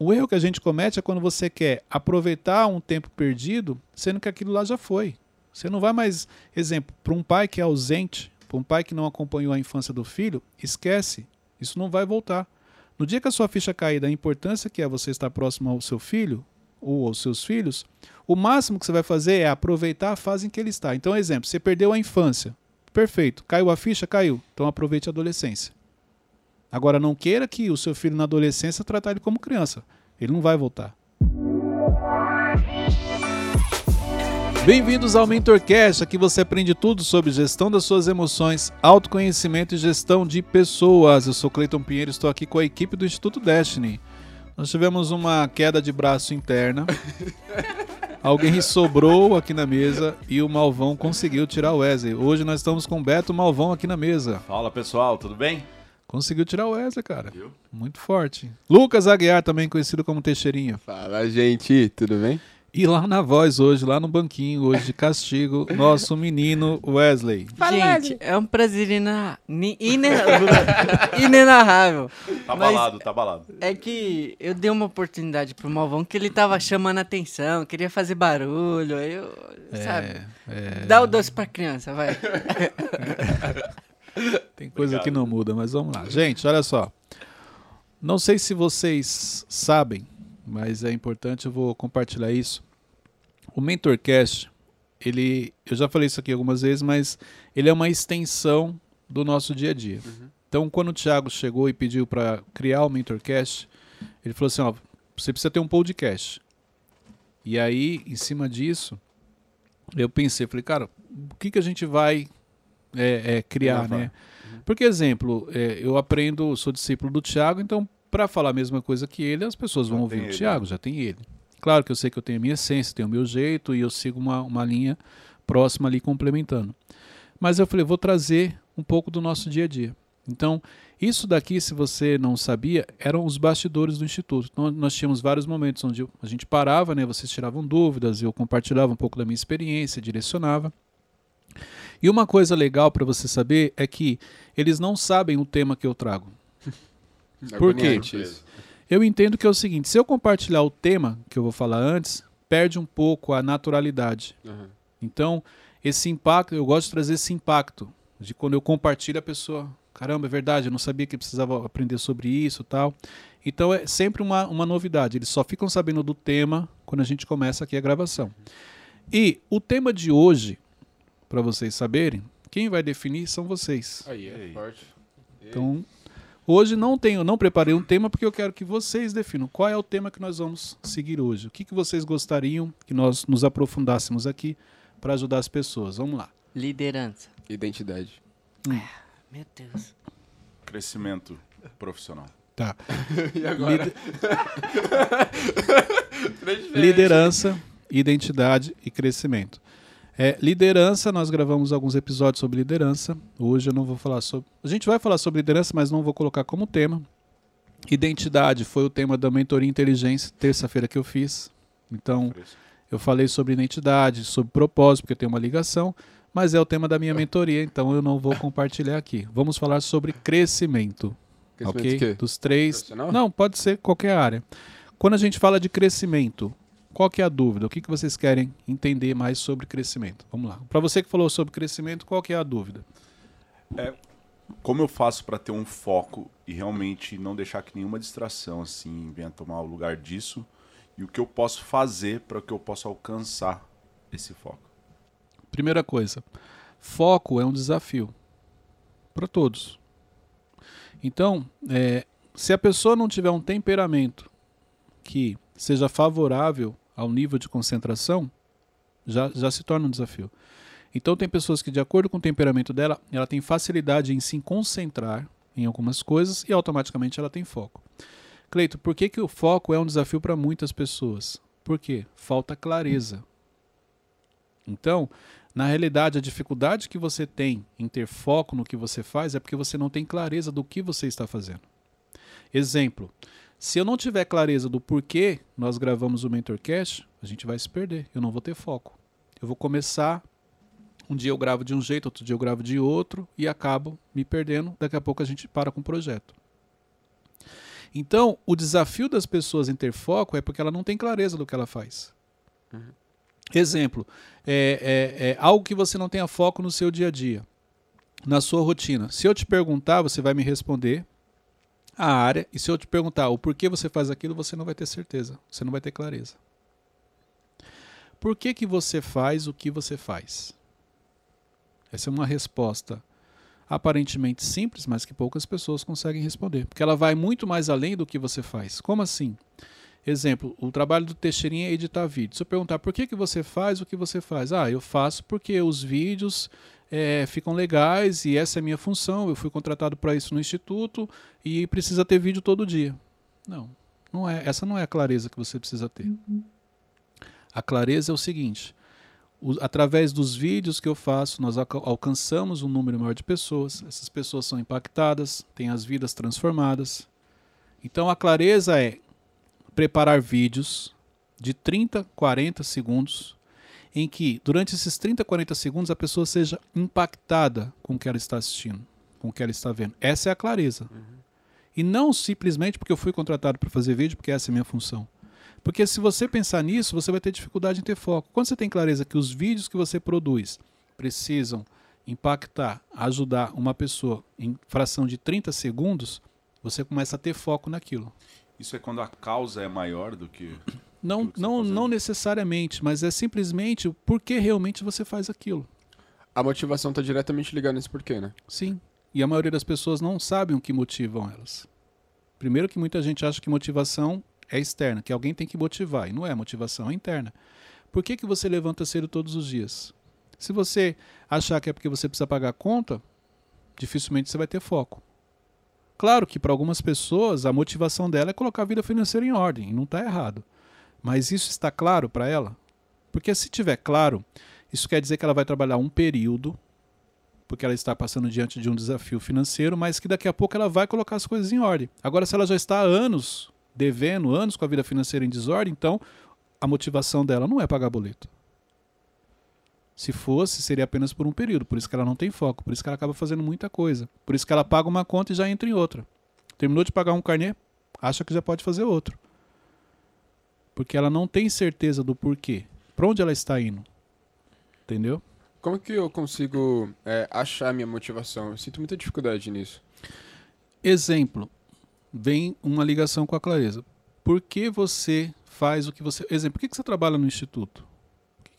o erro que a gente comete é quando você quer aproveitar um tempo perdido, sendo que aquilo lá já foi. Você não vai mais. Exemplo, para um pai que é ausente, para um pai que não acompanhou a infância do filho, esquece. Isso não vai voltar. No dia que a sua ficha cair da importância que é você estar próximo ao seu filho ou aos seus filhos, o máximo que você vai fazer é aproveitar a fase em que ele está. Então, exemplo, você perdeu a infância. Perfeito. Caiu a ficha? Caiu. Então aproveite a adolescência. Agora, não queira que o seu filho na adolescência tratar ele como criança. Ele não vai voltar. Bem-vindos ao MentorCast, aqui você aprende tudo sobre gestão das suas emoções, autoconhecimento e gestão de pessoas. Eu sou Cleiton Pinheiro, estou aqui com a equipe do Instituto Destiny. Nós tivemos uma queda de braço interna. Alguém sobrou aqui na mesa e o Malvão conseguiu tirar o Wesley. Hoje nós estamos com o Beto Malvão aqui na mesa. Fala pessoal, tudo bem? Conseguiu tirar o Wesley, cara. Viu? Muito forte. Lucas Aguiar, também conhecido como Teixeirinha. Fala, gente, tudo bem? E lá na voz hoje, lá no banquinho, hoje de castigo, nosso menino Wesley. Fala, gente, é um prazer ina... inenarrável. Tá balado, tá balado. É que eu dei uma oportunidade pro Malvão que ele tava chamando atenção, queria fazer barulho, aí eu, é, sabe? É... Dá o doce pra criança, vai. Tem coisa Obrigado. que não muda, mas vamos lá. Gente, olha só. Não sei se vocês sabem, mas é importante, eu vou compartilhar isso. O MentorCast, ele, eu já falei isso aqui algumas vezes, mas ele é uma extensão do nosso dia a dia. Uhum. Então, quando o Thiago chegou e pediu para criar o MentorCast, ele falou assim: ó, você precisa ter um podcast. E aí, em cima disso, eu pensei, falei, cara, o que, que a gente vai é, é, criar, né? Uhum. Porque, exemplo, é, eu aprendo, sou discípulo do Tiago, então, para falar a mesma coisa que ele, as pessoas vão ouvir o Tiago, já tem ele. Claro que eu sei que eu tenho a minha essência, tenho o meu jeito e eu sigo uma, uma linha próxima ali complementando. Mas eu falei, vou trazer um pouco do nosso dia a dia. Então, isso daqui, se você não sabia, eram os bastidores do Instituto. Então, nós tínhamos vários momentos onde a gente parava, né, vocês tiravam dúvidas, eu compartilhava um pouco da minha experiência, direcionava. E uma coisa legal para você saber é que eles não sabem o tema que eu trago. Por quê? Eu entendo que é o seguinte: se eu compartilhar o tema que eu vou falar antes, perde um pouco a naturalidade. Uhum. Então, esse impacto, eu gosto de trazer esse impacto de quando eu compartilho a pessoa, caramba, é verdade, eu não sabia que precisava aprender sobre isso, tal. Então é sempre uma, uma novidade. Eles só ficam sabendo do tema quando a gente começa aqui a gravação. E o tema de hoje para vocês saberem, quem vai definir são vocês. Aí, é forte. Então, hoje não tenho, não preparei um tema porque eu quero que vocês definam qual é o tema que nós vamos seguir hoje. O que, que vocês gostariam que nós nos aprofundássemos aqui para ajudar as pessoas? Vamos lá. Liderança. Identidade. Hum. meu Deus. Crescimento profissional. Tá. e agora? Lider... Liderança, identidade e crescimento. É, liderança, nós gravamos alguns episódios sobre liderança. Hoje eu não vou falar sobre. A gente vai falar sobre liderança, mas não vou colocar como tema. Identidade foi o tema da mentoria inteligência, terça-feira que eu fiz. Então, eu falei sobre identidade, sobre propósito, porque tem uma ligação, mas é o tema da minha mentoria, então eu não vou compartilhar aqui. Vamos falar sobre crescimento. crescimento ok? Dos três. Não, pode ser qualquer área. Quando a gente fala de crescimento, qual que é a dúvida? O que, que vocês querem entender mais sobre crescimento? Vamos lá. Para você que falou sobre crescimento, qual que é a dúvida? É, como eu faço para ter um foco e realmente não deixar que nenhuma distração assim venha tomar o lugar disso? E o que eu posso fazer para que eu possa alcançar esse foco? Primeira coisa, foco é um desafio para todos. Então, é, se a pessoa não tiver um temperamento que seja favorável ao nível de concentração, já, já se torna um desafio. Então tem pessoas que, de acordo com o temperamento dela, ela tem facilidade em se concentrar em algumas coisas e automaticamente ela tem foco. Cleito, por que, que o foco é um desafio para muitas pessoas? Por quê? Falta clareza. Então, na realidade, a dificuldade que você tem em ter foco no que você faz é porque você não tem clareza do que você está fazendo. Exemplo: se eu não tiver clareza do porquê nós gravamos o Mentorcast, a gente vai se perder. Eu não vou ter foco. Eu vou começar, um dia eu gravo de um jeito, outro dia eu gravo de outro e acabo me perdendo. Daqui a pouco a gente para com o projeto. Então, o desafio das pessoas em ter foco é porque ela não tem clareza do que ela faz. Uhum. Exemplo, é, é, é algo que você não tenha foco no seu dia a dia, na sua rotina. Se eu te perguntar, você vai me responder a área, e se eu te perguntar o porquê você faz aquilo, você não vai ter certeza, você não vai ter clareza. Por que, que você faz o que você faz? Essa é uma resposta aparentemente simples, mas que poucas pessoas conseguem responder, porque ela vai muito mais além do que você faz. Como assim? Exemplo, o trabalho do Teixeirinha é editar vídeo. Se eu perguntar por que, que você faz o que você faz, ah, eu faço porque os vídeos é, ficam legais e essa é a minha função. Eu fui contratado para isso no instituto e precisa ter vídeo todo dia. Não, não é. Essa não é a clareza que você precisa ter. Uhum. A clareza é o seguinte: o, através dos vídeos que eu faço, nós alcançamos um número maior de pessoas. Essas pessoas são impactadas, têm as vidas transformadas. Então a clareza é preparar vídeos de 30, 40 segundos, em que durante esses 30, 40 segundos a pessoa seja impactada com o que ela está assistindo, com o que ela está vendo. Essa é a clareza. Uhum. E não simplesmente porque eu fui contratado para fazer vídeo, porque essa é a minha função. Porque se você pensar nisso, você vai ter dificuldade em ter foco. Quando você tem clareza que os vídeos que você produz precisam impactar, ajudar uma pessoa em fração de 30 segundos, você começa a ter foco naquilo. Isso é quando a causa é maior do que. Não, não, não necessariamente, mas é simplesmente o porquê realmente você faz aquilo. A motivação está diretamente ligada nesse porquê, né? Sim. E a maioria das pessoas não sabem o que motivam elas. Primeiro que muita gente acha que motivação é externa, que alguém tem que motivar. E não é motivação, é interna. Por que, que você levanta cedo todos os dias? Se você achar que é porque você precisa pagar a conta, dificilmente você vai ter foco. Claro que para algumas pessoas a motivação dela é colocar a vida financeira em ordem, e não está errado. Mas isso está claro para ela? Porque se tiver claro, isso quer dizer que ela vai trabalhar um período, porque ela está passando diante de um desafio financeiro, mas que daqui a pouco ela vai colocar as coisas em ordem. Agora, se ela já está há anos devendo, anos com a vida financeira em desordem, então a motivação dela não é pagar boleto. Se fosse, seria apenas por um período. Por isso que ela não tem foco. Por isso que ela acaba fazendo muita coisa. Por isso que ela paga uma conta e já entra em outra. Terminou de pagar um carnê, acha que já pode fazer outro. Porque ela não tem certeza do porquê. Para onde ela está indo. Entendeu? Como que eu consigo é, achar minha motivação? Eu sinto muita dificuldade nisso. Exemplo. Vem uma ligação com a clareza. Por que você faz o que você. Exemplo, por que você trabalha no instituto?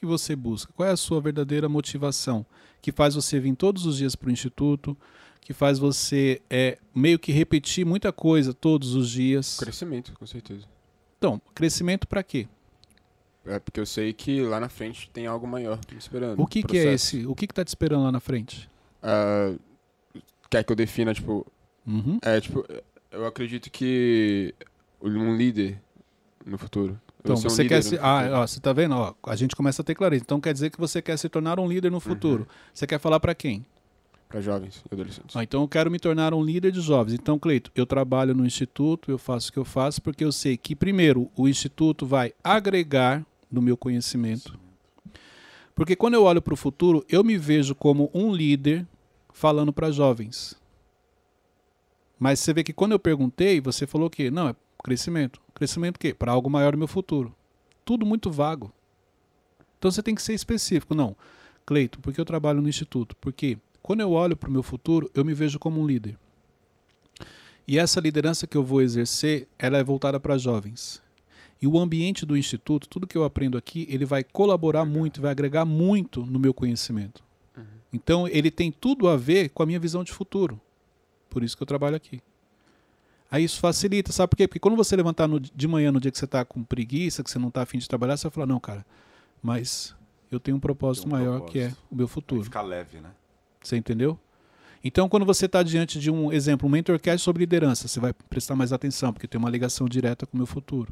que você busca? Qual é a sua verdadeira motivação? Que faz você vir todos os dias para o instituto, que faz você é, meio que repetir muita coisa todos os dias. Crescimento, com certeza. Então, crescimento para quê? É porque eu sei que lá na frente tem algo maior me esperando. O que, que é esse? O que está te esperando lá na frente? Uh, quer que eu defina, tipo. Uhum. É, tipo, eu acredito que um líder no futuro então, você, um quer se. Ah, ó, você tá vendo? Ó, a gente começa a ter clareza. Então quer dizer que você quer se tornar um líder no uhum. futuro. Uhum. Você quer falar para quem? Para jovens e adolescentes. Ah, então eu quero me tornar um líder de jovens. Então, Cleito, eu trabalho no instituto, eu faço o que eu faço, porque eu sei que, primeiro, o instituto vai agregar no meu conhecimento. Porque quando eu olho para o futuro, eu me vejo como um líder falando para jovens. Mas você vê que quando eu perguntei, você falou que não, é crescimento. Crescimento quê? Para algo maior no meu futuro. Tudo muito vago. Então você tem que ser específico. Não, Cleito, porque eu trabalho no instituto? Porque quando eu olho para o meu futuro, eu me vejo como um líder. E essa liderança que eu vou exercer, ela é voltada para jovens. E o ambiente do instituto, tudo que eu aprendo aqui, ele vai colaborar muito, vai agregar muito no meu conhecimento. Uhum. Então, ele tem tudo a ver com a minha visão de futuro. Por isso que eu trabalho aqui. Aí isso facilita, sabe por quê? Porque quando você levantar no, de manhã, no dia que você está com preguiça, que você não está afim de trabalhar, você vai falar, não, cara, mas eu tenho um propósito um maior propósito. que é o meu futuro. ficar leve, né? Você entendeu? Então, quando você está diante de um exemplo, um mentorcast sobre liderança, você vai prestar mais atenção, porque tem uma ligação direta com o meu futuro.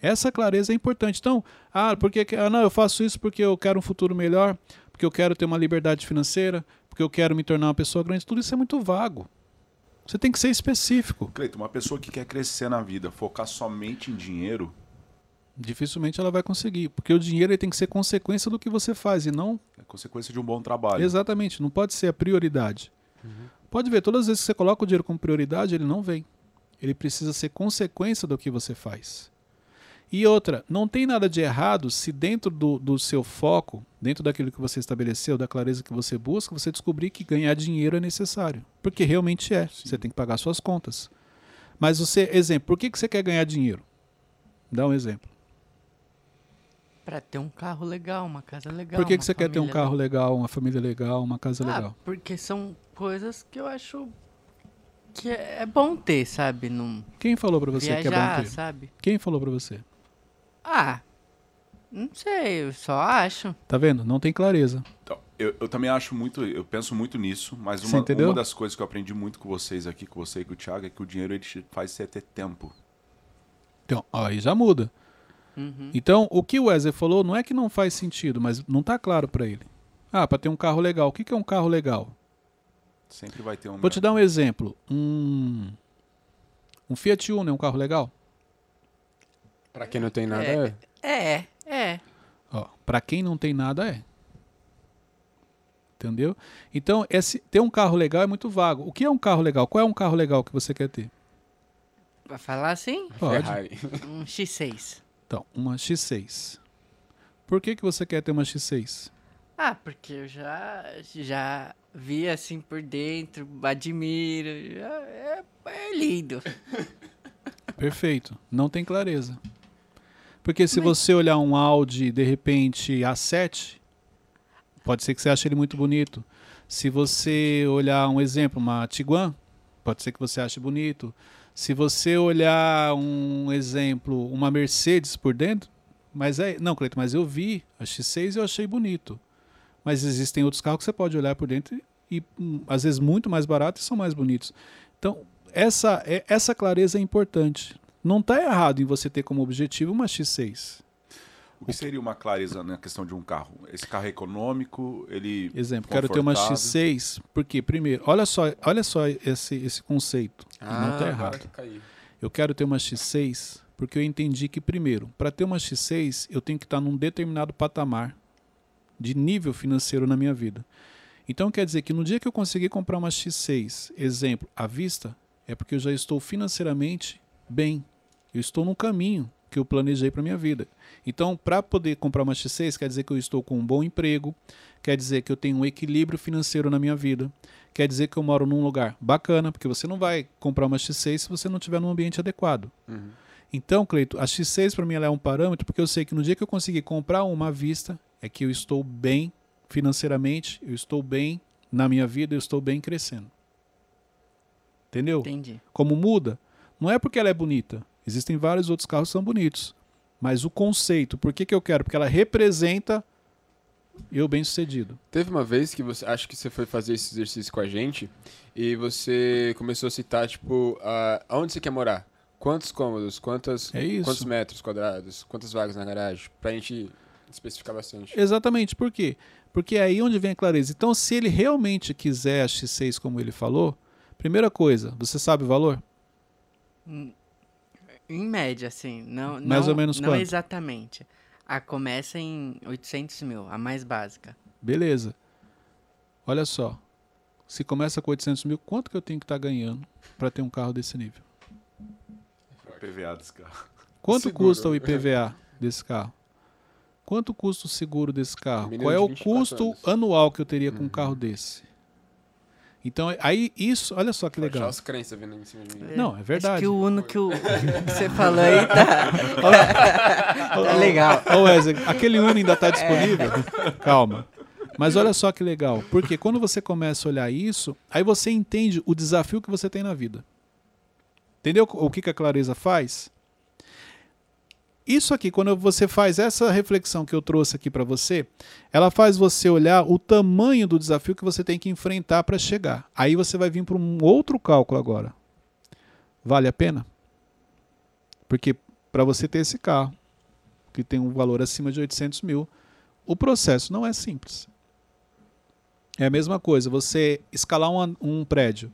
Essa clareza é importante. Então, ah, porque ah, não, eu faço isso porque eu quero um futuro melhor, porque eu quero ter uma liberdade financeira, porque eu quero me tornar uma pessoa grande. Tudo isso é muito vago. Você tem que ser específico. Cleito, uma pessoa que quer crescer na vida, focar somente em dinheiro. Dificilmente ela vai conseguir. Porque o dinheiro tem que ser consequência do que você faz e não. É consequência de um bom trabalho. Exatamente. Não pode ser a prioridade. Uhum. Pode ver, todas as vezes que você coloca o dinheiro como prioridade, ele não vem. Ele precisa ser consequência do que você faz. E outra, não tem nada de errado se dentro do, do seu foco, dentro daquilo que você estabeleceu, da clareza que você busca, você descobrir que ganhar dinheiro é necessário. Porque realmente é. Sim. Você tem que pagar suas contas. Mas você, exemplo, por que, que você quer ganhar dinheiro? Dá um exemplo. Para ter um carro legal, uma casa legal. Por que, que você quer ter um carro legal, uma família legal, uma casa ah, legal? Porque são coisas que eu acho que é bom ter, sabe? Num Quem falou para você Viajar, que é bom ter? sabe? Quem falou para você? Ah, não sei, eu só acho. Tá vendo? Não tem clareza. Então, eu, eu também acho muito, eu penso muito nisso, mas uma, uma das coisas que eu aprendi muito com vocês aqui, com você e com o Thiago, é que o dinheiro ele faz você ter tempo. Então, aí já muda. Uhum. Então, o que o Wesley falou não é que não faz sentido, mas não está claro para ele. Ah, para ter um carro legal. O que, que é um carro legal? Sempre vai ter um. Vou te dar um exemplo. Um, um Fiat Uno é um carro legal? Para quem não tem nada é. É, é. é. Ó, para quem não tem nada é. Entendeu? Então, esse, ter um carro legal é muito vago. O que é um carro legal? Qual é um carro legal que você quer ter? Vai falar assim? Pode. Ferrari. Um X6. Então, uma X6. Por que, que você quer ter uma X6? Ah, porque eu já, já vi assim por dentro, admiro. É, é lindo. Perfeito. Não tem clareza. Porque se Mas... você olhar um Audi, de repente, A7, pode ser que você ache ele muito bonito. Se você olhar um exemplo, uma Tiguan, pode ser que você ache bonito. Se você olhar um exemplo, uma Mercedes por dentro, mas é, não, Cleiton, mas eu vi a X6 e eu achei bonito. Mas existem outros carros que você pode olhar por dentro e, hum, às vezes muito mais baratos e são mais bonitos. Então, essa, é, essa clareza é importante. Não está errado em você ter como objetivo uma X6. O que seria uma clareza na questão de um carro? Esse carro é econômico, ele. Exemplo, quero ter uma X6, porque, primeiro, olha só, olha só esse, esse conceito. Ah, não está errado. Eu quero ter uma X6 porque eu entendi que, primeiro, para ter uma X6, eu tenho que estar num determinado patamar de nível financeiro na minha vida. Então quer dizer que no dia que eu conseguir comprar uma X6, exemplo, à vista, é porque eu já estou financeiramente bem. Eu estou no caminho que eu planejei para minha vida. Então, para poder comprar uma X6, quer dizer que eu estou com um bom emprego, quer dizer que eu tenho um equilíbrio financeiro na minha vida, quer dizer que eu moro num lugar bacana, porque você não vai comprar uma X6 se você não estiver num ambiente adequado. Uhum. Então, Cleito, a X6 para mim é um parâmetro porque eu sei que no dia que eu conseguir comprar uma à vista, é que eu estou bem financeiramente, eu estou bem na minha vida, eu estou bem crescendo. Entendeu? Entendi. Como muda? Não é porque ela é bonita. Existem vários outros carros que são bonitos. Mas o conceito, por que, que eu quero? Porque ela representa eu bem sucedido. Teve uma vez que você, acho que você foi fazer esse exercício com a gente e você começou a citar, tipo, uh, aonde você quer morar? Quantos cômodos? Quantas, é quantos metros quadrados? Quantas vagas na garagem? Pra gente especificar bastante. Exatamente, por quê? Porque é aí onde vem a clareza. Então, se ele realmente quiser a X6 como ele falou, primeira coisa, você sabe o valor? Hum, em média, assim. Não, Mais não, ou menos Não quanto? exatamente. A começa em 800 mil, a mais básica. Beleza. Olha só. Se começa com 800 mil, quanto que eu tenho que estar tá ganhando para ter um carro desse nível? O IPVA desse carro. Quanto Seguro. custa o IPVA desse carro? Quanto custa o seguro desse carro? Qual é o custo anos. anual que eu teria com um carro desse? Então, aí isso, olha só que legal. as crenças vindo em cima de mim. Não, é verdade. Acho que o Uno que, o, que você falou aí tá, tá legal. Ô Wesley, aquele Uno ainda está disponível? É. Calma. Mas olha só que legal, porque quando você começa a olhar isso, aí você entende o desafio que você tem na vida. Entendeu o que, que a clareza faz? Isso aqui, quando você faz essa reflexão que eu trouxe aqui para você, ela faz você olhar o tamanho do desafio que você tem que enfrentar para chegar. Aí você vai vir para um outro cálculo agora. Vale a pena? Porque para você ter esse carro, que tem um valor acima de 800 mil, o processo não é simples. É a mesma coisa, você escalar um, um prédio.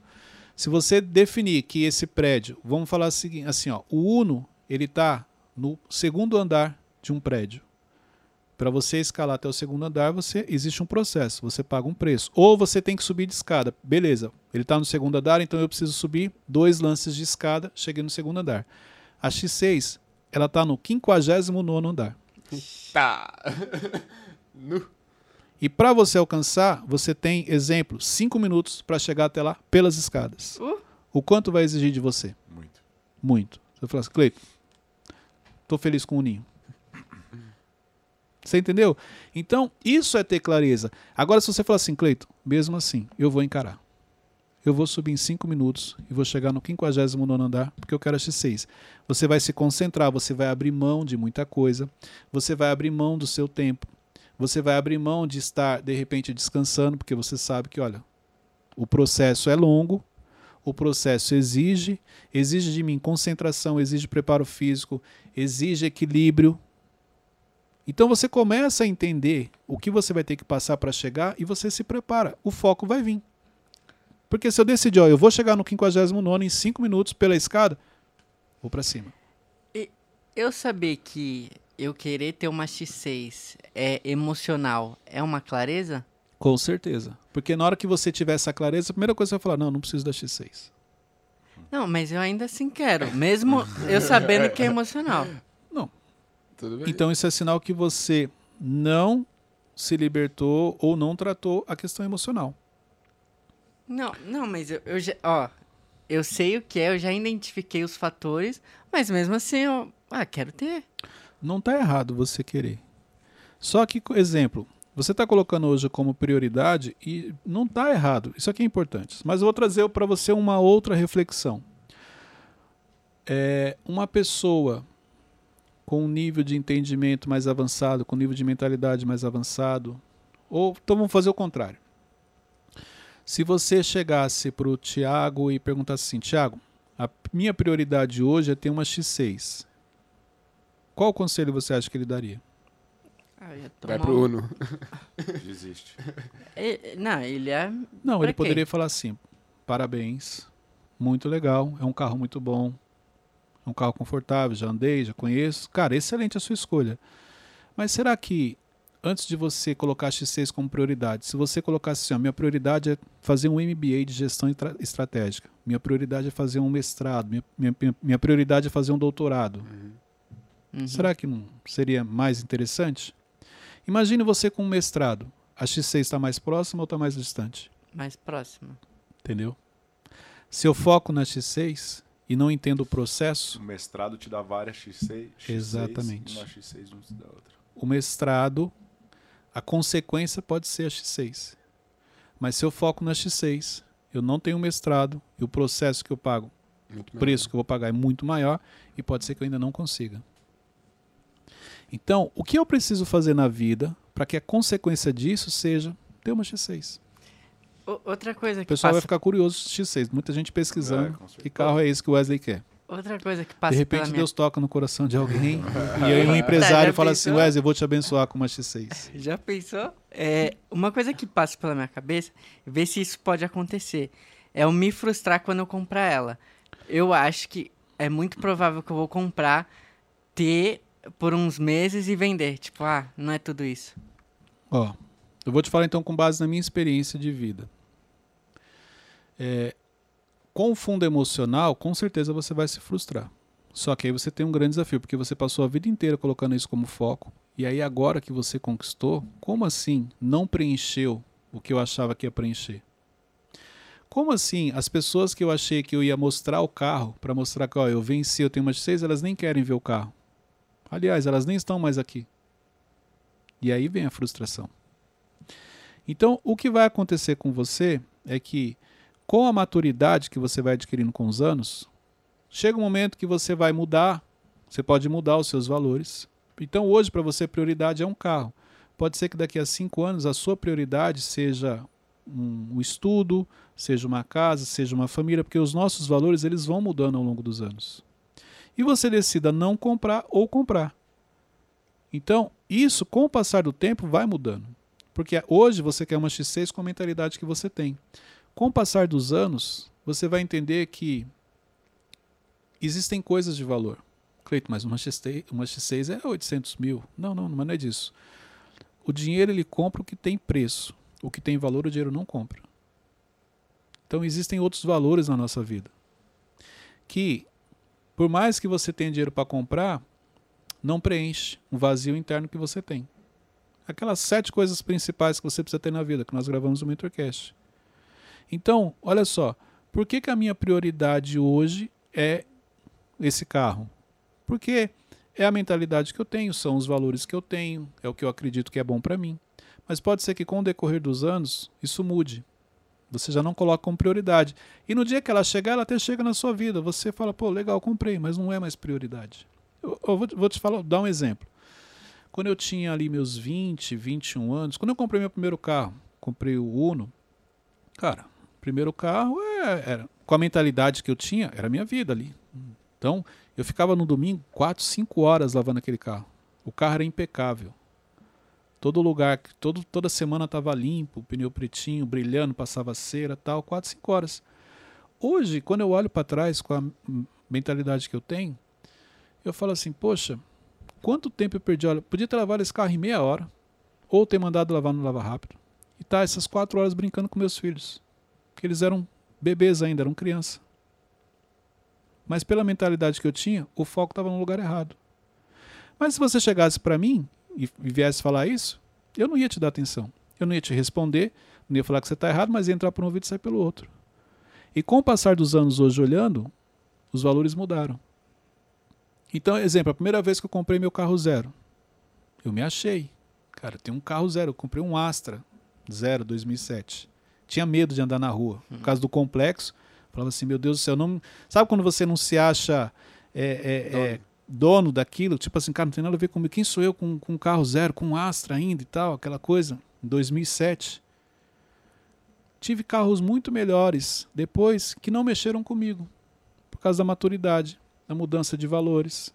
Se você definir que esse prédio, vamos falar assim, assim ó, o Uno, ele está no segundo andar de um prédio. Para você escalar até o segundo andar, você existe um processo, você paga um preço. Ou você tem que subir de escada. Beleza, ele está no segundo andar, então eu preciso subir dois lances de escada, cheguei no segundo andar. A X6, ela está no 59 andar. Tá. no. E para você alcançar, você tem, exemplo, cinco minutos para chegar até lá pelas escadas. Uh. O quanto vai exigir de você? Muito. Muito. Você fala assim, Cleiton, tô feliz com o ninho. Você entendeu? Então, isso é ter clareza. Agora, se você falar assim, Cleiton, mesmo assim, eu vou encarar. Eu vou subir em 5 minutos e vou chegar no 59 andar, porque eu quero a X6. Você vai se concentrar, você vai abrir mão de muita coisa, você vai abrir mão do seu tempo, você vai abrir mão de estar, de repente, descansando, porque você sabe que, olha, o processo é longo, o processo exige, exige de mim concentração, exige preparo físico, exige equilíbrio, então você começa a entender o que você vai ter que passar para chegar e você se prepara. O foco vai vir. Porque se eu decidir, ó, eu vou chegar no 59 em 5 minutos pela escada, vou para cima. Eu saber que eu querer ter uma X6 é emocional, é uma clareza? Com certeza. Porque na hora que você tiver essa clareza, a primeira coisa que você vai falar, não, não preciso da X6. Não, mas eu ainda assim quero, mesmo eu sabendo que é emocional. Então isso é sinal que você não se libertou ou não tratou a questão emocional. Não, não, mas eu, eu já, ó, eu sei o que é, eu já identifiquei os fatores, mas mesmo assim eu, ah, quero ter. Não está errado você querer. Só que, exemplo, você está colocando hoje como prioridade e não está errado. Isso aqui é importante. Mas eu vou trazer para você uma outra reflexão. É, uma pessoa com um nível de entendimento mais avançado, com um nível de mentalidade mais avançado. Ou então vamos fazer o contrário. Se você chegasse para o Tiago e perguntasse assim, Tiago, a minha prioridade hoje é ter uma X6. Qual conselho você acha que ele daria? Ah, Vai pro Uno. Desiste. É, não, ele é. Não, ele quê? poderia falar assim: parabéns, muito legal, é um carro muito bom, é um carro confortável, já andei, já conheço. Cara, excelente a sua escolha. Mas será que antes de você colocar a X6 como prioridade, se você colocasse assim, ó, minha prioridade é fazer um MBA de gestão estratégica, minha prioridade é fazer um mestrado, minha, minha, minha prioridade é fazer um doutorado, uhum. uhum. será que não seria mais interessante? Imagine você com um mestrado, a X6 está mais próxima ou está mais distante? Mais próxima. Entendeu? Se eu foco na X6, e não entendo o processo. O mestrado te dá várias X6. X6 Exatamente. Uma X6 não te dá outra. O mestrado, a consequência pode ser a X6. Mas se eu foco na X6, eu não tenho mestrado e o processo que eu pago, muito o preço que eu vou pagar é muito maior e pode ser que eu ainda não consiga. Então, o que eu preciso fazer na vida para que a consequência disso seja ter uma X6? Outra coisa que O pessoal passa... vai ficar curioso X6. Muita gente pesquisando é, que carro é esse que o Wesley quer. Outra coisa que passa De repente Deus minha... toca no coração de alguém e aí um empresário tá, fala assim, pensou? assim, Wesley, eu vou te abençoar com uma X6. Já pensou? É, uma coisa que passa pela minha cabeça, ver se isso pode acontecer, é eu me frustrar quando eu comprar ela. Eu acho que é muito provável que eu vou comprar, ter por uns meses e vender. Tipo, ah, não é tudo isso. Ó, eu vou te falar então com base na minha experiência de vida. É, com o fundo emocional, com certeza você vai se frustrar. Só que aí você tem um grande desafio, porque você passou a vida inteira colocando isso como foco, e aí agora que você conquistou, como assim não preencheu o que eu achava que ia preencher? Como assim as pessoas que eu achei que eu ia mostrar o carro, para mostrar que ó, eu venci, eu tenho uma X6, elas nem querem ver o carro. Aliás, elas nem estão mais aqui. E aí vem a frustração. Então, o que vai acontecer com você é que com a maturidade que você vai adquirindo com os anos, chega um momento que você vai mudar, você pode mudar os seus valores. Então, hoje, para você, prioridade é um carro. Pode ser que daqui a cinco anos a sua prioridade seja um, estudo, seja uma casa, seja uma família, porque os nossos valores eles vão mudando ao longo dos anos. E você decida não comprar ou comprar. Então, isso, com o passar do tempo, vai mudando. Porque hoje você quer uma X6 com a mentalidade que você tem. Com o passar dos anos, você vai entender que existem coisas de valor. Cleito, mas uma X6, uma X6 é 800 mil. Não, não, mas não é disso. o dinheiro ele compra o que tem preço. O que tem valor, o dinheiro não compra. Então existem outros valores na nossa vida. Que, por mais que você tenha dinheiro para comprar, não preenche um vazio interno que você tem. Aquelas sete coisas principais que você precisa ter na vida, que nós gravamos no Mentorcast. Então, olha só, por que, que a minha prioridade hoje é esse carro? Porque é a mentalidade que eu tenho, são os valores que eu tenho, é o que eu acredito que é bom para mim. Mas pode ser que com o decorrer dos anos isso mude. Você já não coloca como prioridade. E no dia que ela chegar, ela até chega na sua vida. Você fala, pô, legal, comprei, mas não é mais prioridade. Eu, eu vou, vou, te falar, dar um exemplo. Quando eu tinha ali meus 20, 21 anos, quando eu comprei meu primeiro carro, comprei o Uno, cara, primeiro carro é, era, com a mentalidade que eu tinha, era a minha vida ali. Então, eu ficava no domingo 4, 5 horas lavando aquele carro. O carro era impecável. Todo lugar, todo, toda semana estava limpo, pneu pretinho, brilhando, passava cera, tal, 4, 5 horas. Hoje, quando eu olho para trás com a mentalidade que eu tenho, eu falo assim, poxa, quanto tempo eu perdi? Olha, podia ter lavado esse carro em meia hora, ou ter mandado lavar no Lava Rápido. E tá essas quatro horas brincando com meus filhos. Porque eles eram bebês ainda, eram crianças. Mas pela mentalidade que eu tinha, o foco estava no lugar errado. Mas se você chegasse para mim e, viesse falar isso, eu não ia te dar atenção. Eu não ia te responder, não ia falar que você está errado, mas ia entrar por um ouvido e sair pelo outro. E com o passar dos anos hoje olhando, os valores mudaram. Então, exemplo, a primeira vez que eu comprei meu carro zero, eu me achei. Cara, tem um carro zero, eu comprei um Astra zero 2007. Tinha medo de andar na rua, por causa do complexo. Falava assim, meu Deus do céu, não... sabe quando você não se acha é, é. É, dono daquilo? Tipo assim, cara, não tem nada a ver comigo. Quem sou eu com, com um carro zero, com um Astra ainda e tal, aquela coisa. Em 2007. Tive carros muito melhores depois que não mexeram comigo. Por causa da maturidade, da mudança de valores.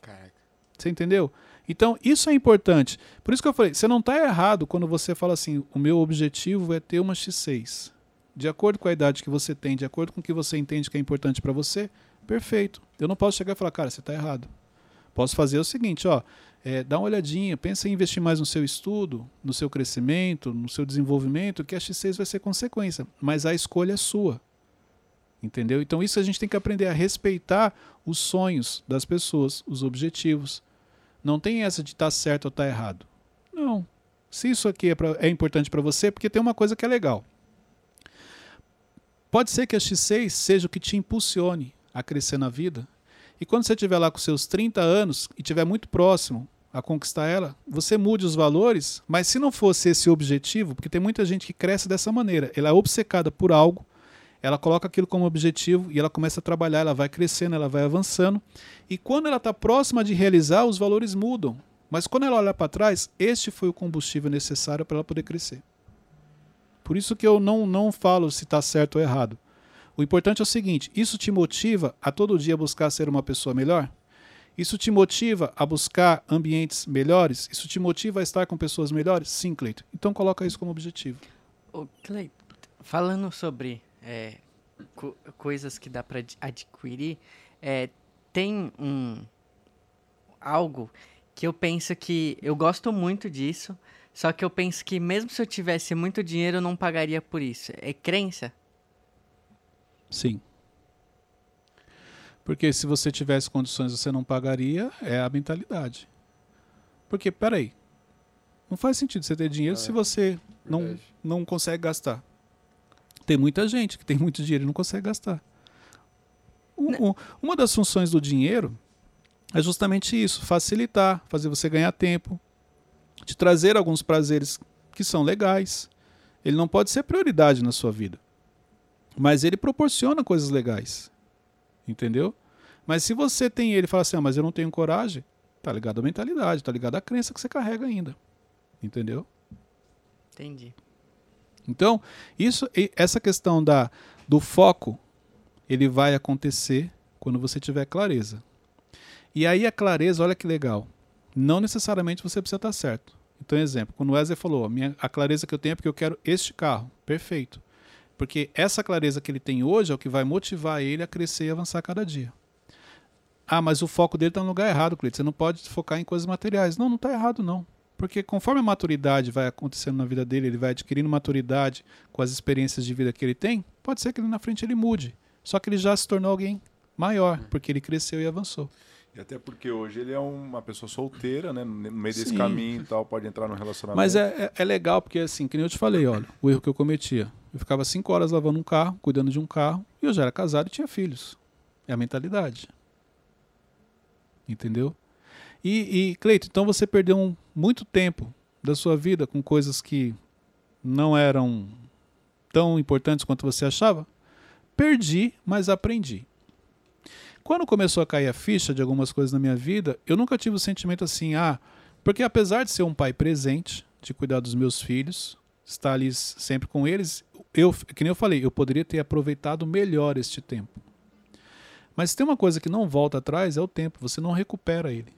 Caraca. Você entendeu? Então, isso é importante. Por isso que eu falei, você não está errado quando você fala assim, o meu objetivo é ter uma X6 de acordo com a idade que você tem, de acordo com o que você entende que é importante para você, perfeito. Eu não posso chegar e falar, cara, você está errado. Posso fazer o seguinte, ó, é, dá uma olhadinha, pensa em investir mais no seu estudo, no seu crescimento, no seu desenvolvimento, que a X6 vai ser consequência, mas a escolha é sua. Entendeu? Então isso a gente tem que aprender a respeitar os sonhos das pessoas, os objetivos. Não tem essa de estar tá certo ou estar tá errado. Não. Se isso aqui é, pra, é importante para você, porque tem uma coisa que é legal. Pode ser que a X6 seja o que te impulsione a crescer na vida. E quando você estiver lá com seus 30 anos e estiver muito próximo a conquistar ela, você mude os valores, mas se não fosse esse objetivo, porque tem muita gente que cresce dessa maneira, ela é obcecada por algo, ela coloca aquilo como objetivo e ela começa a trabalhar, ela vai crescendo, ela vai avançando, e quando ela está próxima de realizar, os valores mudam. Mas quando ela olha para trás, este foi o combustível necessário para ela poder crescer. Por isso que eu não, não falo se está certo ou errado. O importante é o seguinte: isso te motiva a todo dia buscar ser uma pessoa melhor? Isso te motiva a buscar ambientes melhores? Isso te motiva a estar com pessoas melhores? Sim, Cleito. Então coloca isso como objetivo. Ô, Cleito, falando sobre é, co coisas que dá para adquirir, é, tem um algo que eu penso que eu gosto muito disso, só que eu penso que mesmo se eu tivesse muito dinheiro, eu não pagaria por isso. É crença? Sim. Porque se você tivesse condições, você não pagaria, é a mentalidade. Porque, peraí, não faz sentido você ter dinheiro é, se você não, não consegue gastar. Tem muita gente que tem muito dinheiro e não consegue gastar. Um, um, uma das funções do dinheiro é justamente isso, facilitar, fazer você ganhar tempo, te trazer alguns prazeres que são legais. Ele não pode ser prioridade na sua vida. Mas ele proporciona coisas legais. Entendeu? Mas se você tem ele e fala assim, ah, mas eu não tenho coragem, tá ligado à mentalidade, tá ligado à crença que você carrega ainda. Entendeu? Entendi. Então, isso, essa questão da, do foco, ele vai acontecer quando você tiver clareza. E aí a clareza, olha que legal não necessariamente você precisa estar certo. Então, exemplo, quando o Wesley falou, a, minha, a clareza que eu tenho é porque eu quero este carro. Perfeito. Porque essa clareza que ele tem hoje é o que vai motivar ele a crescer e avançar cada dia. Ah, mas o foco dele está no lugar errado, Cleiton. Você não pode focar em coisas materiais. Não, não está errado, não. Porque conforme a maturidade vai acontecendo na vida dele, ele vai adquirindo maturidade com as experiências de vida que ele tem, pode ser que ele na frente ele mude. Só que ele já se tornou alguém maior, porque ele cresceu e avançou. E até porque hoje ele é uma pessoa solteira, né? No meio desse Sim. caminho e tal, pode entrar no relacionamento. Mas é, é, é legal, porque assim, que nem eu te falei, olha, o erro que eu cometia. Eu ficava cinco horas lavando um carro, cuidando de um carro, e eu já era casado e tinha filhos. É a mentalidade. Entendeu? E, e Cleito, então você perdeu um, muito tempo da sua vida com coisas que não eram tão importantes quanto você achava? Perdi, mas aprendi. Quando começou a cair a ficha de algumas coisas na minha vida, eu nunca tive o sentimento assim, ah, porque apesar de ser um pai presente, de cuidar dos meus filhos, estar ali sempre com eles, eu, que nem eu falei, eu poderia ter aproveitado melhor este tempo. Mas tem uma coisa que não volta atrás, é o tempo, você não recupera ele.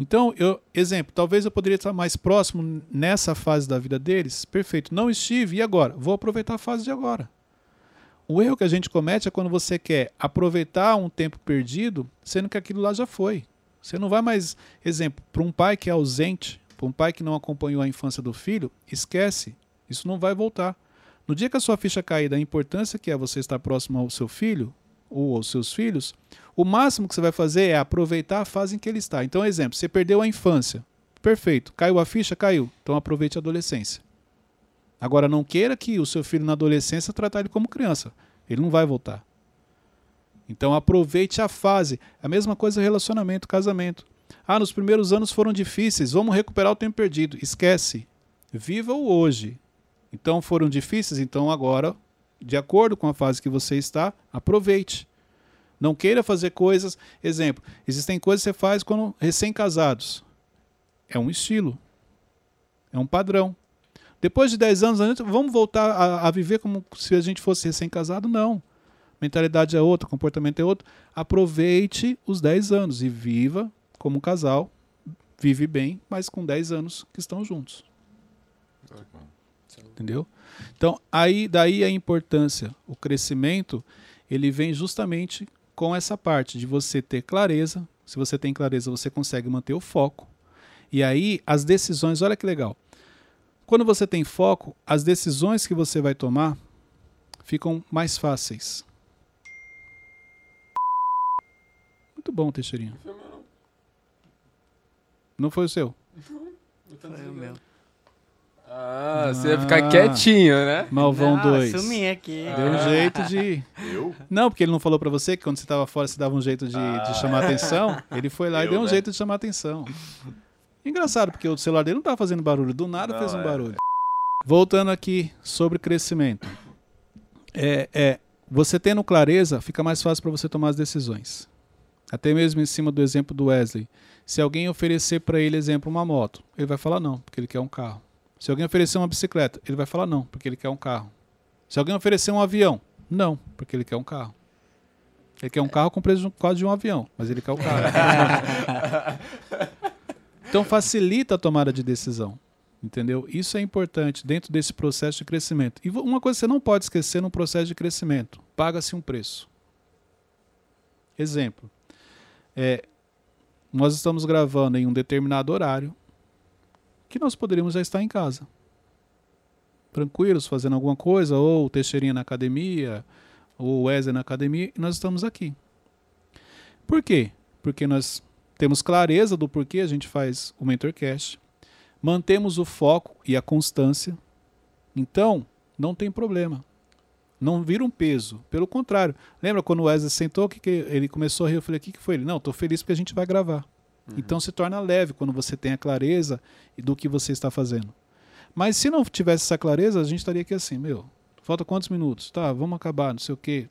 Então, eu, exemplo, talvez eu poderia estar mais próximo nessa fase da vida deles. Perfeito, não estive, e agora? Vou aproveitar a fase de agora. O erro que a gente comete é quando você quer aproveitar um tempo perdido, sendo que aquilo lá já foi. Você não vai mais, exemplo, para um pai que é ausente, para um pai que não acompanhou a infância do filho, esquece. Isso não vai voltar. No dia que a sua ficha cair da importância que é você estar próximo ao seu filho ou aos seus filhos, o máximo que você vai fazer é aproveitar a fase em que ele está. Então, exemplo, você perdeu a infância. Perfeito. Caiu a ficha? Caiu. Então aproveite a adolescência. Agora, não queira que o seu filho na adolescência tratar ele como criança. Ele não vai voltar. Então aproveite a fase. A mesma coisa relacionamento, casamento. Ah, nos primeiros anos foram difíceis, vamos recuperar o tempo perdido. Esquece. Viva o hoje. Então foram difíceis, então agora, de acordo com a fase que você está, aproveite. Não queira fazer coisas. Exemplo, existem coisas que você faz quando recém-casados. É um estilo. É um padrão. Depois de 10 anos, vamos voltar a, a viver como se a gente fosse recém-casado? Não. Mentalidade é outra, comportamento é outro. Aproveite os 10 anos e viva como um casal. Vive bem, mas com 10 anos que estão juntos. Entendeu? Então, aí daí a importância, o crescimento, ele vem justamente com essa parte de você ter clareza. Se você tem clareza, você consegue manter o foco. E aí as decisões, olha que legal. Quando você tem foco, as decisões que você vai tomar ficam mais fáceis. Muito bom, Teixeirinho. Não foi o seu? Foi o meu. Ah, você ia ficar quietinho, né? Malvão Não, 2. Sumi aqui. Deu um jeito de. Eu? Não, porque ele não falou pra você que quando você tava fora você dava um jeito de, de chamar atenção. Ele foi lá e Eu, deu um né? jeito de chamar atenção. Engraçado, porque o celular dele não tava fazendo barulho, do nada Não, fez um é. barulho. Voltando aqui sobre crescimento. É, é, você tendo clareza, fica mais fácil para você tomar as decisões. Até mesmo em cima do exemplo do Wesley. Se alguém oferecer para ele, exemplo, uma moto, ele vai falar não, porque ele quer um carro. Se alguém oferecer uma bicicleta, ele vai falar não, porque ele quer um carro. Se alguém oferecer um avião, não, porque ele quer um carro. Ele quer um carro com preço quase de um avião, mas ele quer o carro. então facilita a tomada de decisão. Entendeu? Isso é importante dentro desse processo de crescimento. E uma coisa que você não pode esquecer no processo de crescimento: paga-se um preço. Exemplo. É, nós estamos gravando em um determinado horário que nós poderíamos já estar em casa. Tranquilos, fazendo alguma coisa, ou Teixeirinha na academia, ou Wesley na academia, e nós estamos aqui. Por quê? Porque nós temos clareza do porquê a gente faz o MentorCast, mantemos o foco e a constância, então não tem problema. Não vira um peso. Pelo contrário. Lembra quando o Wesley sentou, que, que ele começou a rir? Eu falei, o que, que foi? Ele, não, estou feliz porque a gente vai gravar. Então se torna leve quando você tem a clareza do que você está fazendo. Mas se não tivesse essa clareza, a gente estaria aqui assim, meu, falta quantos minutos? Tá, vamos acabar, não sei o quê.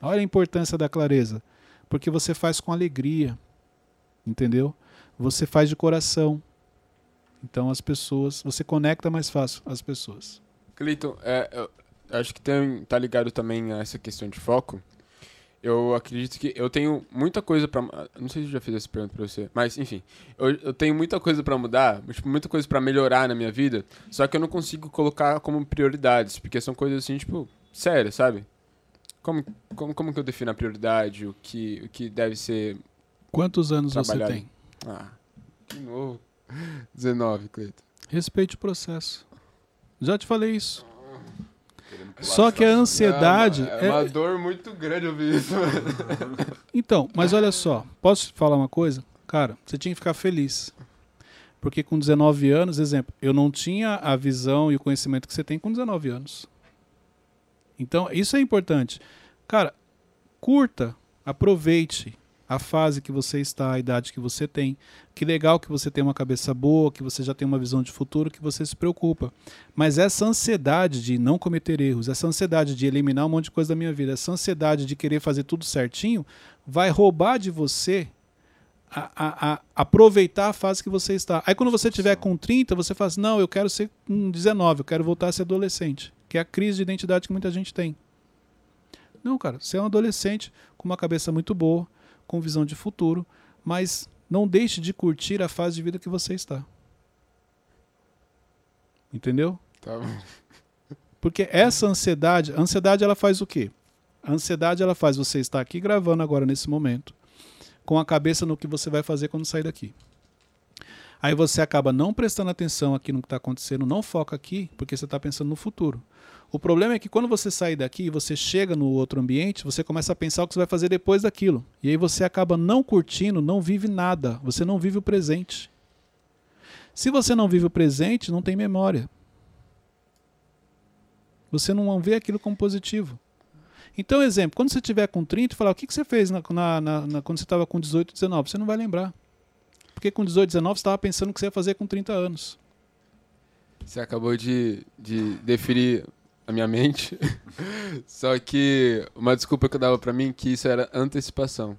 Olha a importância da clareza. Porque você faz com alegria. Entendeu? Você faz de coração. Então as pessoas, você conecta mais fácil as pessoas. Cleiton, é, acho que tem, tá ligado também a essa questão de foco. Eu acredito que eu tenho muita coisa pra. Não sei se eu já fiz essa pergunta pra você, mas enfim. Eu, eu tenho muita coisa pra mudar, tipo, muita coisa pra melhorar na minha vida, só que eu não consigo colocar como prioridades, porque são coisas assim, tipo, sérias, sabe? Como, como, como que eu defino a prioridade, o que, o que deve ser. Quantos anos você tem? Ah, de novo. 19, Cleiton. Respeite o processo. Já te falei isso. Pular Só que a ansiedade. É, é- uma dor muito grande ouvir isso, mano. Então, mas olha só, posso te falar uma coisa? Cara, você tinha que ficar feliz. Porque com 19 anos, exemplo, eu não tinha a visão e o conhecimento que você tem com 19 anos. Então, isso é importante. Cara, curta, aproveite a fase que você está, a idade que você tem. Que legal que você tem uma cabeça boa, que você já tem uma visão de futuro, que você se preocupa. Mas essa ansiedade de não cometer erros, essa ansiedade de eliminar um monte de coisa da minha vida, essa ansiedade de querer fazer tudo certinho, vai roubar de você a, a- a- aproveitar a fase que você está. Aí quando você tiver com 30, você fala assim, não, eu quero ser com 19, eu quero voltar a ser adolescente. Que é a crise de identidade que muita gente tem. Não, cara, você é um adolescente com uma cabeça muito boa, com visão de futuro, mas não deixe de curtir a fase de vida que você está. Entendeu? Tá bom. Porque essa ansiedade, a ansiedade ela faz o quê? A ansiedade ela faz você estar aqui gravando agora nesse momento, com a cabeça no que você vai fazer quando sair daqui. Aí você acaba não prestando atenção aqui no que está acontecendo, não foca aqui, porque você está pensando no futuro. O problema é que quando você sai daqui e você chega no outro ambiente, você começa a pensar o que você vai fazer depois daquilo. E aí você acaba não curtindo, não vive nada. Você não vive o presente. Se você não vive o presente, não tem memória. Você não vê aquilo como positivo. Então, exemplo, quando você tiver com 30 e falar o que, que você fez na- na- na- quando você estava com 18, 19, você não vai lembrar. Porque com 18, 19 você estava pensando o que você ia fazer com 30 anos. Você acabou de, de definir a minha mente. Só que uma desculpa que eu dava pra mim que isso era antecipação.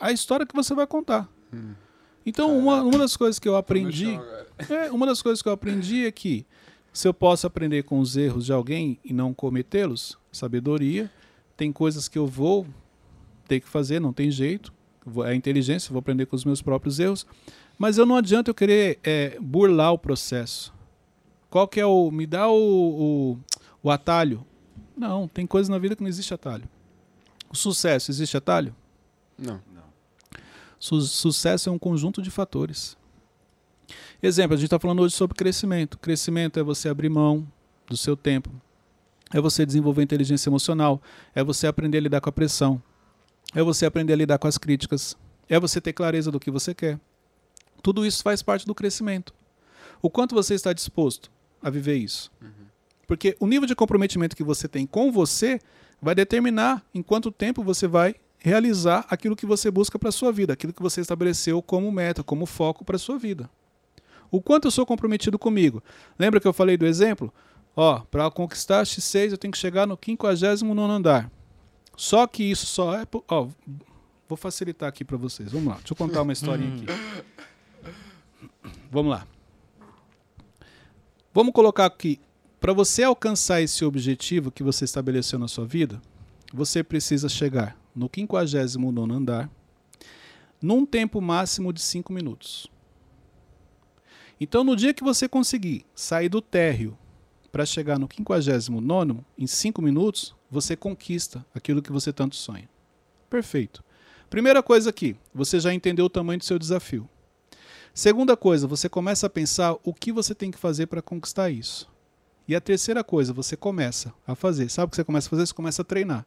A história que você vai contar. Então, uma, uma das coisas que eu aprendi. É, uma das coisas que eu aprendi é que se eu posso aprender com os erros de alguém e não cometê-los, sabedoria, tem coisas que eu vou ter que fazer, não tem jeito. É inteligência, vou aprender com os meus próprios erros. Mas eu não adianta eu querer é, burlar o processo. Qual que é o. Me dá o, o, o atalho. Não, tem coisas na vida que não existe atalho. O sucesso, existe atalho? Não. Su- sucesso é um conjunto de fatores. Exemplo, a gente está falando hoje sobre crescimento. Crescimento é você abrir mão do seu tempo, é você desenvolver inteligência emocional, é você aprender a lidar com a pressão, é você aprender a lidar com as críticas, é você ter clareza do que você quer. Tudo isso faz parte do crescimento. O quanto você está disposto a viver isso? Porque o nível de comprometimento que você tem com você vai determinar em quanto tempo você vai realizar aquilo que você busca para sua vida, aquilo que você estabeleceu como meta, como foco para sua vida. O quanto eu sou comprometido comigo. Lembra que eu falei do exemplo? Ó, para conquistar X6 eu tenho que chegar no 59 andar. Só que isso só é, ó, vou facilitar aqui para vocês. Vamos lá. Deixa eu contar uma historinha aqui. Vamos lá. Vamos colocar aqui para você alcançar esse objetivo que você estabeleceu na sua vida, você precisa chegar no 59 andar num tempo máximo de 5 minutos. Então, no dia que você conseguir sair do térreo para chegar no 59 em 5 minutos, você conquista aquilo que você tanto sonha. Perfeito. Primeira coisa aqui, você já entendeu o tamanho do seu desafio. Segunda coisa, você começa a pensar o que você tem que fazer para conquistar isso. E a terceira coisa, você começa a fazer. Sabe o que você começa a fazer? Você começa a treinar.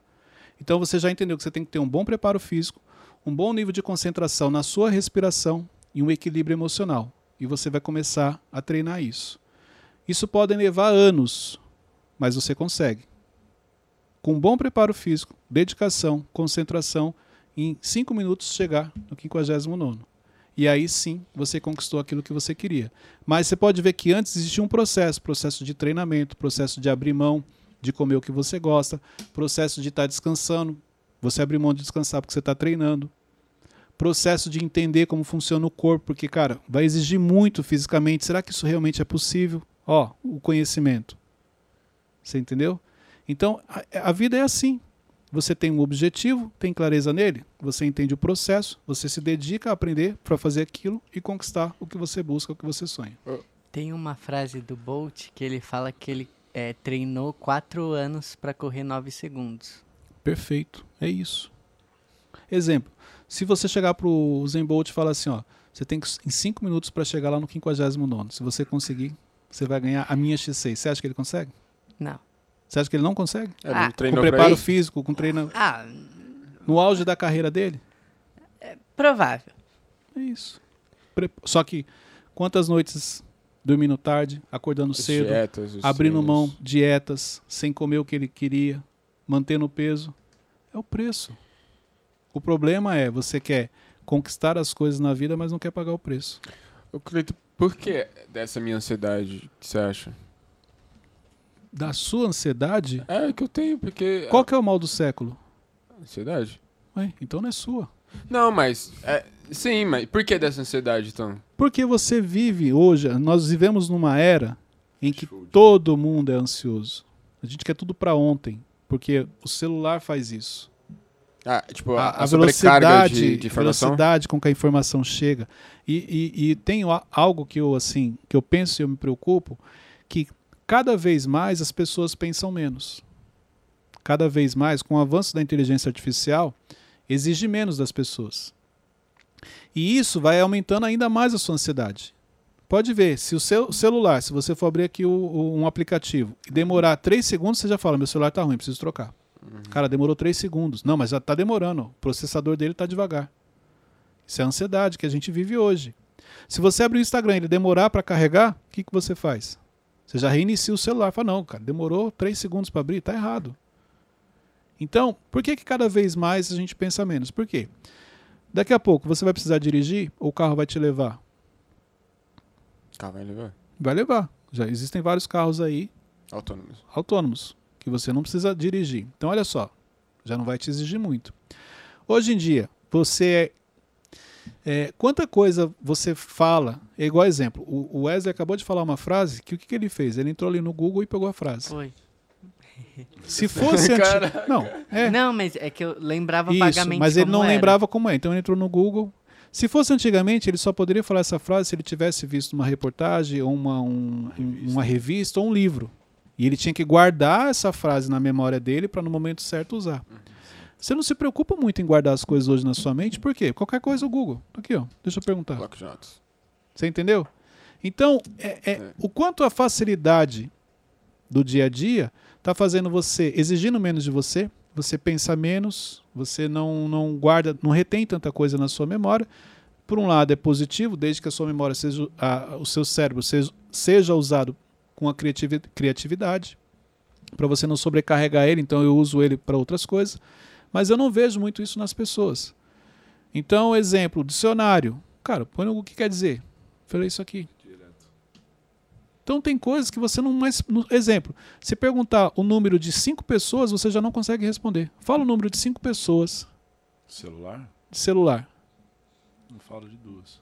Então você já entendeu que você tem que ter um bom preparo físico, um bom nível de concentração na sua respiração e um equilíbrio emocional. E você vai começar a treinar isso. Isso pode levar anos, mas você consegue. Com um bom preparo físico, dedicação, concentração, em 5 minutos chegar no 59 e aí sim você conquistou aquilo que você queria. Mas você pode ver que antes existia um processo, processo de treinamento, processo de abrir mão de comer o que você gosta, processo de estar descansando, você abrir mão de descansar porque você está treinando, processo de entender como funciona o corpo, porque cara, vai exigir muito fisicamente. Será que isso realmente é possível? Ó, o conhecimento. Você entendeu? Então a, a vida é assim. Você tem um objetivo, tem clareza nele, você entende o processo, você se dedica a aprender para fazer aquilo e conquistar o que você busca, o que você sonha. Tem uma frase do Bolt que ele fala que ele é, treinou quatro anos para correr 9 segundos. Perfeito, é isso. Exemplo, Se você chegar pro Zen Bolt e falar assim, ó, você tem que, em 5 minutos para chegar lá no 59 Se você conseguir, você vai ganhar a minha X6. Você acha que ele consegue? Não. Você acha que ele não consegue? É, Ah, Com preparo físico, com treino Ah, no auge da carreira dele? provável. É isso. Pre- Só que quantas noites dormindo tarde, acordando As cedo, dietas, abrindo treinos. mão dietas, sem comer o que ele queria, mantendo o peso, é o preço. O problema é você quer conquistar as coisas na vida, mas não quer pagar o preço. Eu acredito, por que dessa minha ansiedade que você acha? Da sua ansiedade, É que eu tenho, porque. qual que é o mal do século? Ansiedade? Ué, então não é sua. Não, mas. é, sim, mas por que dessa ansiedade, então? Porque você vive hoje, nós vivemos numa era em que Show todo mundo é ansioso. A gente quer tudo para ontem, porque o celular faz isso. Ah, tipo, a, a, a velocidade, de, de velocidade com que a informação chega. E, e, e tem algo que eu assim, que eu penso e eu me preocupo, que cada vez mais as pessoas pensam menos. Cada vez mais, com o avanço da inteligência artificial, exige menos das pessoas. E isso vai aumentando ainda mais a sua ansiedade. Pode ver, se o seu celular, se você for abrir aqui o- o- um aplicativo e demorar 3 segundos, você já fala, meu celular tá ruim, preciso trocar. Cara, demorou 3 segundos. Não, mas já tá demorando. O processador dele tá devagar. Isso é a ansiedade que a gente vive hoje. Se você abrir o Instagram e ele demorar para carregar, o que, que você faz? Você já reinicia o celular. Fala, não, cara, demorou 3 segundos para abrir, tá errado. Então, por que, que cada vez mais a gente pensa menos? Por quê? Daqui a pouco você vai precisar dirigir ou o carro vai te levar? Carro vai levar. Vai levar. Já existem vários carros aí Autônomos. autônomos, que você não precisa dirigir. Então, olha só, já não vai te exigir muito. Hoje em dia, você. É, quanta coisa você fala, é igual exemplo. O, Wesley acabou de falar uma frase que o que, que ele fez? Ele entrou ali no Google e pegou a frase. Foi. Se fosse antes. Caraca. Não, é. Não, mas é que eu lembrava Isso, vagamente mas ele como não era. lembrava como é. Então ele entrou no Google. Se fosse antigamente, ele só poderia falar essa frase se ele tivesse visto uma reportagem, ou uma, um- um- uma revista ou um livro. E ele tinha que guardar essa frase na memória dele para no momento certo usar. Você não se preocupa muito em guardar as coisas hoje na sua mente, por quê? Qualquer coisa o Google. Aqui, ó. Deixa eu perguntar. Você entendeu? Então, é, é- É. o quanto a facilidade do dia a dia está fazendo você, exigindo menos de você, você pensa menos, você não, não guarda, não retém tanta coisa na sua memória. Por um lado é positivo, desde que a sua memória seja, a- o seu cérebro seja, seja usado com a criativi- criatividade, para você não sobrecarregar ele, então eu uso ele para outras coisas. Mas eu não vejo muito isso nas pessoas. Então, exemplo, dicionário. Cara, põe o que quer dizer. Falei isso aqui. Então tem coisas que você não mais. exemplo, se perguntar o número de cinco pessoas, você já não consegue responder. Fala o número de cinco pessoas Celular? de celular. Não falo de duas.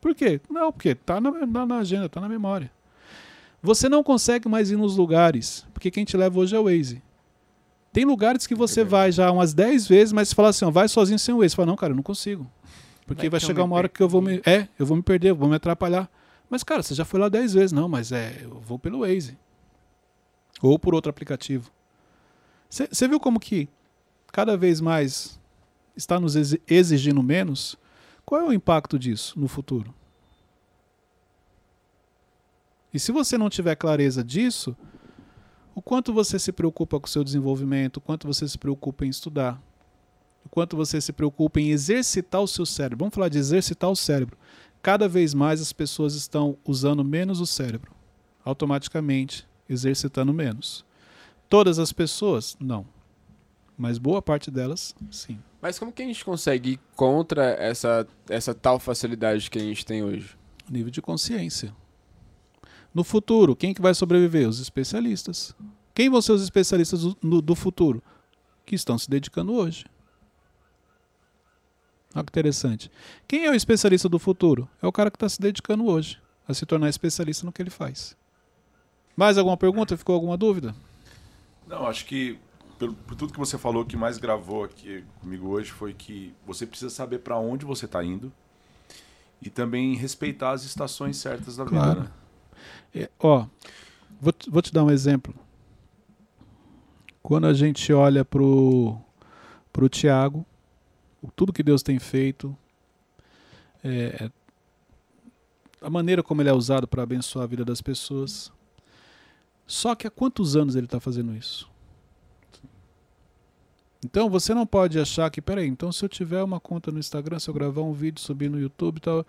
Por quê? Não, porque tá na, na- na agenda, tá na memória. Você não consegue mais ir nos lugares, porque quem te leva hoje é o Waze. Tem lugares que você vai já umas 10 vezes, mas você fala assim, ó, vai sozinho sem o Waze. Você fala, não, cara, eu não consigo. Porque Vai vai, chegar uma hora que eu vou me. É, eu vou me perder, eu vou me atrapalhar. Mas, cara, você já foi lá 10 vezes. Não, mas é, eu vou pelo Waze. Ou por outro aplicativo. Você viu como que cada vez mais está nos exi- exigindo menos? Qual é o impacto disso no futuro? E se você não tiver clareza disso, o quanto você se preocupa com o seu desenvolvimento, o quanto você se preocupa em estudar, o quanto você se preocupa em exercitar o seu cérebro. Vamos falar de exercitar o cérebro. Cada vez mais as pessoas estão usando menos o cérebro, automaticamente exercitando menos. Todas as pessoas? Não. Mas boa parte delas, sim. Mas como que a gente consegue ir contra essa, essa tal facilidade que a gente tem hoje? Nível de consciência. No futuro, quem que vai sobreviver? Os especialistas. Quem vão ser os especialistas do, do futuro? Que estão se dedicando hoje. Olha que interessante. Quem é o especialista do futuro? É o cara que está se dedicando hoje a se tornar especialista no que ele faz. Mais alguma pergunta? Ficou alguma dúvida? Não, acho que pelo- por tudo que você falou, o que mais gravou aqui comigo hoje foi que você precisa saber para onde você está indo e também respeitar as estações certas da Claro. vida. Né? É, ó, vou, vou te dar um exemplo. Quando a gente olha pro, pro Tiago, tudo que Deus tem feito, é, a maneira como ele é usado para abençoar a vida das pessoas. Só que há quantos anos ele está fazendo isso? Então você não pode achar que, peraí, então se eu tiver uma conta no Instagram, se eu gravar um vídeo, subir no YouTube e tal.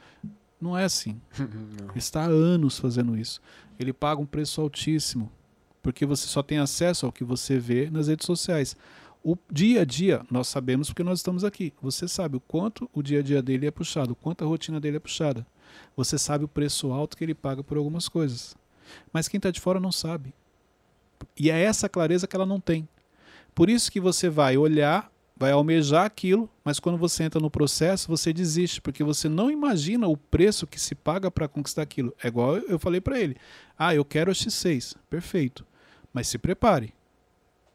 Não é assim. Ele está há anos fazendo isso. Ele paga um preço altíssimo. Porque você só tem acesso ao que você vê nas redes sociais. O dia a dia, nós sabemos porque nós estamos aqui. Você sabe o quanto o dia a dia dele é puxado, o quanto a rotina dele é puxada. Você sabe o preço alto que ele paga por algumas coisas. Mas quem está de fora não sabe. E é essa clareza que ela não tem. Por isso que você vai olhar, vai almejar aquilo, mas quando você entra no processo, você desiste, porque você não imagina o preço que se paga para conquistar aquilo. É igual eu falei para ele: ah, eu quero a X6. Perfeito. Mas se prepare.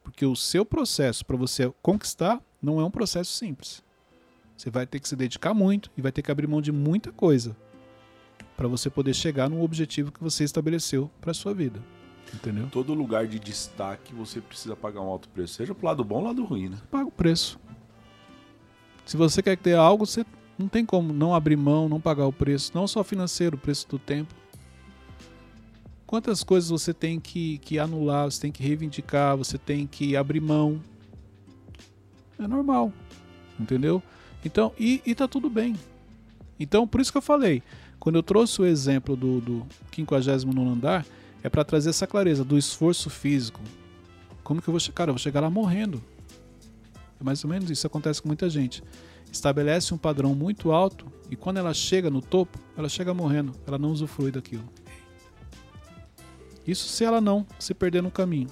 Porque o seu processo para você conquistar não é um processo simples. Você vai ter que se dedicar muito e vai ter que abrir mão de muita coisa para você poder chegar no objetivo que você estabeleceu para sua vida. Entendeu? Todo lugar de destaque você precisa pagar um alto preço, seja pro lado bom ou lado ruim, né? Paga o preço. Se você quer ter algo, você não tem como não abrir mão, não pagar o preço, não só financeiro, o preço do tempo. Quantas coisas você tem que, que anular, você tem que reivindicar, você tem que abrir mão. É normal, entendeu? Então, e, e tá tudo bem. Então, por isso que eu falei, quando eu trouxe o exemplo do, do 59 andar, é para trazer essa clareza do esforço físico. Como que eu vou? Cara, eu vou chegar lá morrendo. É mais ou menos isso acontece com muita gente. Estabelece um padrão muito alto e quando ela chega no topo, ela chega morrendo. Ela não usufrui daquilo. Isso se ela não se perder no caminho.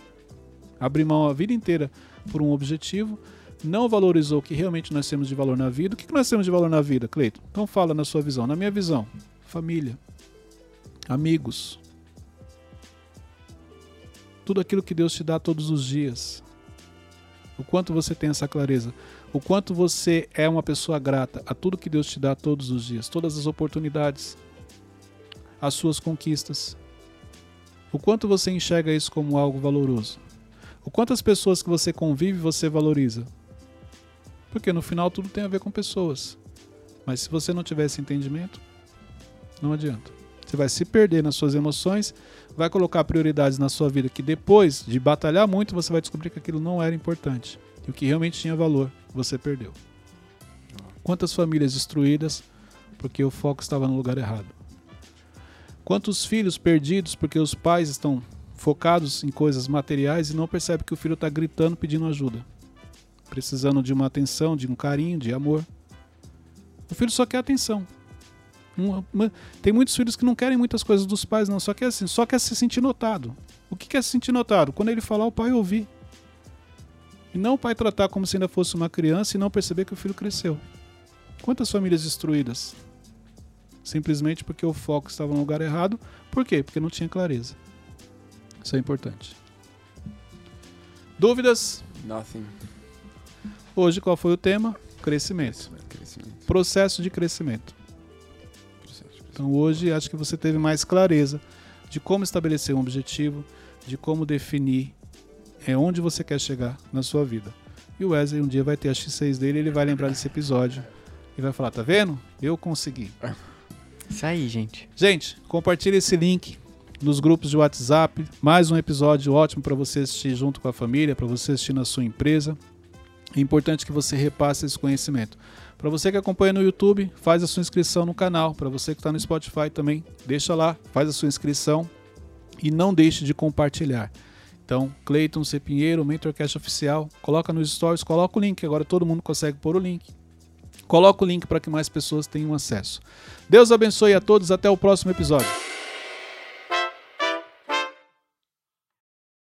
Abrir mão a vida inteira por um objetivo, não valorizou o que realmente nós temos de valor na vida. O que nós temos de valor na vida, Cleiton? Então fala na sua visão. Na minha visão, família, amigos, tudo aquilo que Deus te dá todos os dias. O quanto você tem essa clareza. O quanto você é uma pessoa grata a tudo que Deus te dá todos os dias, todas as oportunidades, as suas conquistas. O quanto você enxerga isso como algo valoroso. O quanto as pessoas que você convive você valoriza. Porque no final tudo tem a ver com pessoas. Mas se você não tiver esse entendimento, não adianta. Você vai se perder nas suas emoções, vai colocar prioridades na sua vida que depois de batalhar muito você vai descobrir que aquilo não era importante. E o que realmente tinha valor, você perdeu. Quantas famílias destruídas porque o foco estava no lugar errado? Quantos filhos perdidos porque os pais estão focados em coisas materiais e não percebem que o filho está gritando pedindo ajuda, precisando de uma atenção, de um carinho, de amor. O filho só quer atenção, uma, uma, tem muitos filhos que não querem muitas coisas dos pais, não. Só quer assim, só quer se sentir notado. O que quer se sentir notado? Quando ele falar, o pai ouvir. E não o pai tratar como se ainda fosse uma criança e não perceber que o filho cresceu. Quantas famílias destruídas? Simplesmente porque o foco estava no lugar errado. Por quê? Porque não tinha clareza. Isso é importante. Dúvidas? Nothing. Hoje qual foi o tema? Crescimento. Crescimento. Processo de crescimento. Então hoje acho que você teve mais clareza de como estabelecer um objetivo, de como definir é onde você quer chegar na sua vida. E o Wesley um dia vai ter a X6 dele, ele vai lembrar desse episódio e vai falar: "Tá vendo? Eu consegui". Isso aí, gente. Gente, compartilhe esse link nos grupos de WhatsApp. Mais um episódio ótimo para você assistir junto com a família, para você assistir na sua empresa. É importante que você repasse esse conhecimento. Para você que acompanha no YouTube, faz a sua inscrição no canal. Para você que está no Spotify também, deixa lá, faz a sua inscrição e não deixe de compartilhar. Então, Cleiton C. Pinheiro, Mentorcast Oficial, coloca nos stories, coloca o link, agora todo mundo consegue pôr o link. Coloca o link para que mais pessoas tenham acesso. Deus abençoe a todos, até o próximo episódio.